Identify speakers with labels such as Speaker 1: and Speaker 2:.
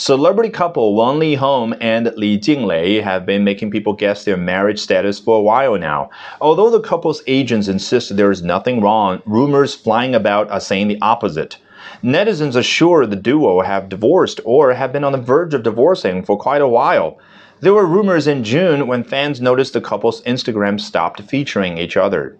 Speaker 1: Celebrity couple Wang Lihong and Li Jinglei have been making people guess their marriage status for a while now. Although the couple's agents insist there is nothing wrong, rumors flying about are saying the opposite. Netizens are sure the duo have divorced or have been on the verge of divorcing for quite a while. There were rumors in June when fans noticed the couple's Instagram stopped featuring each other.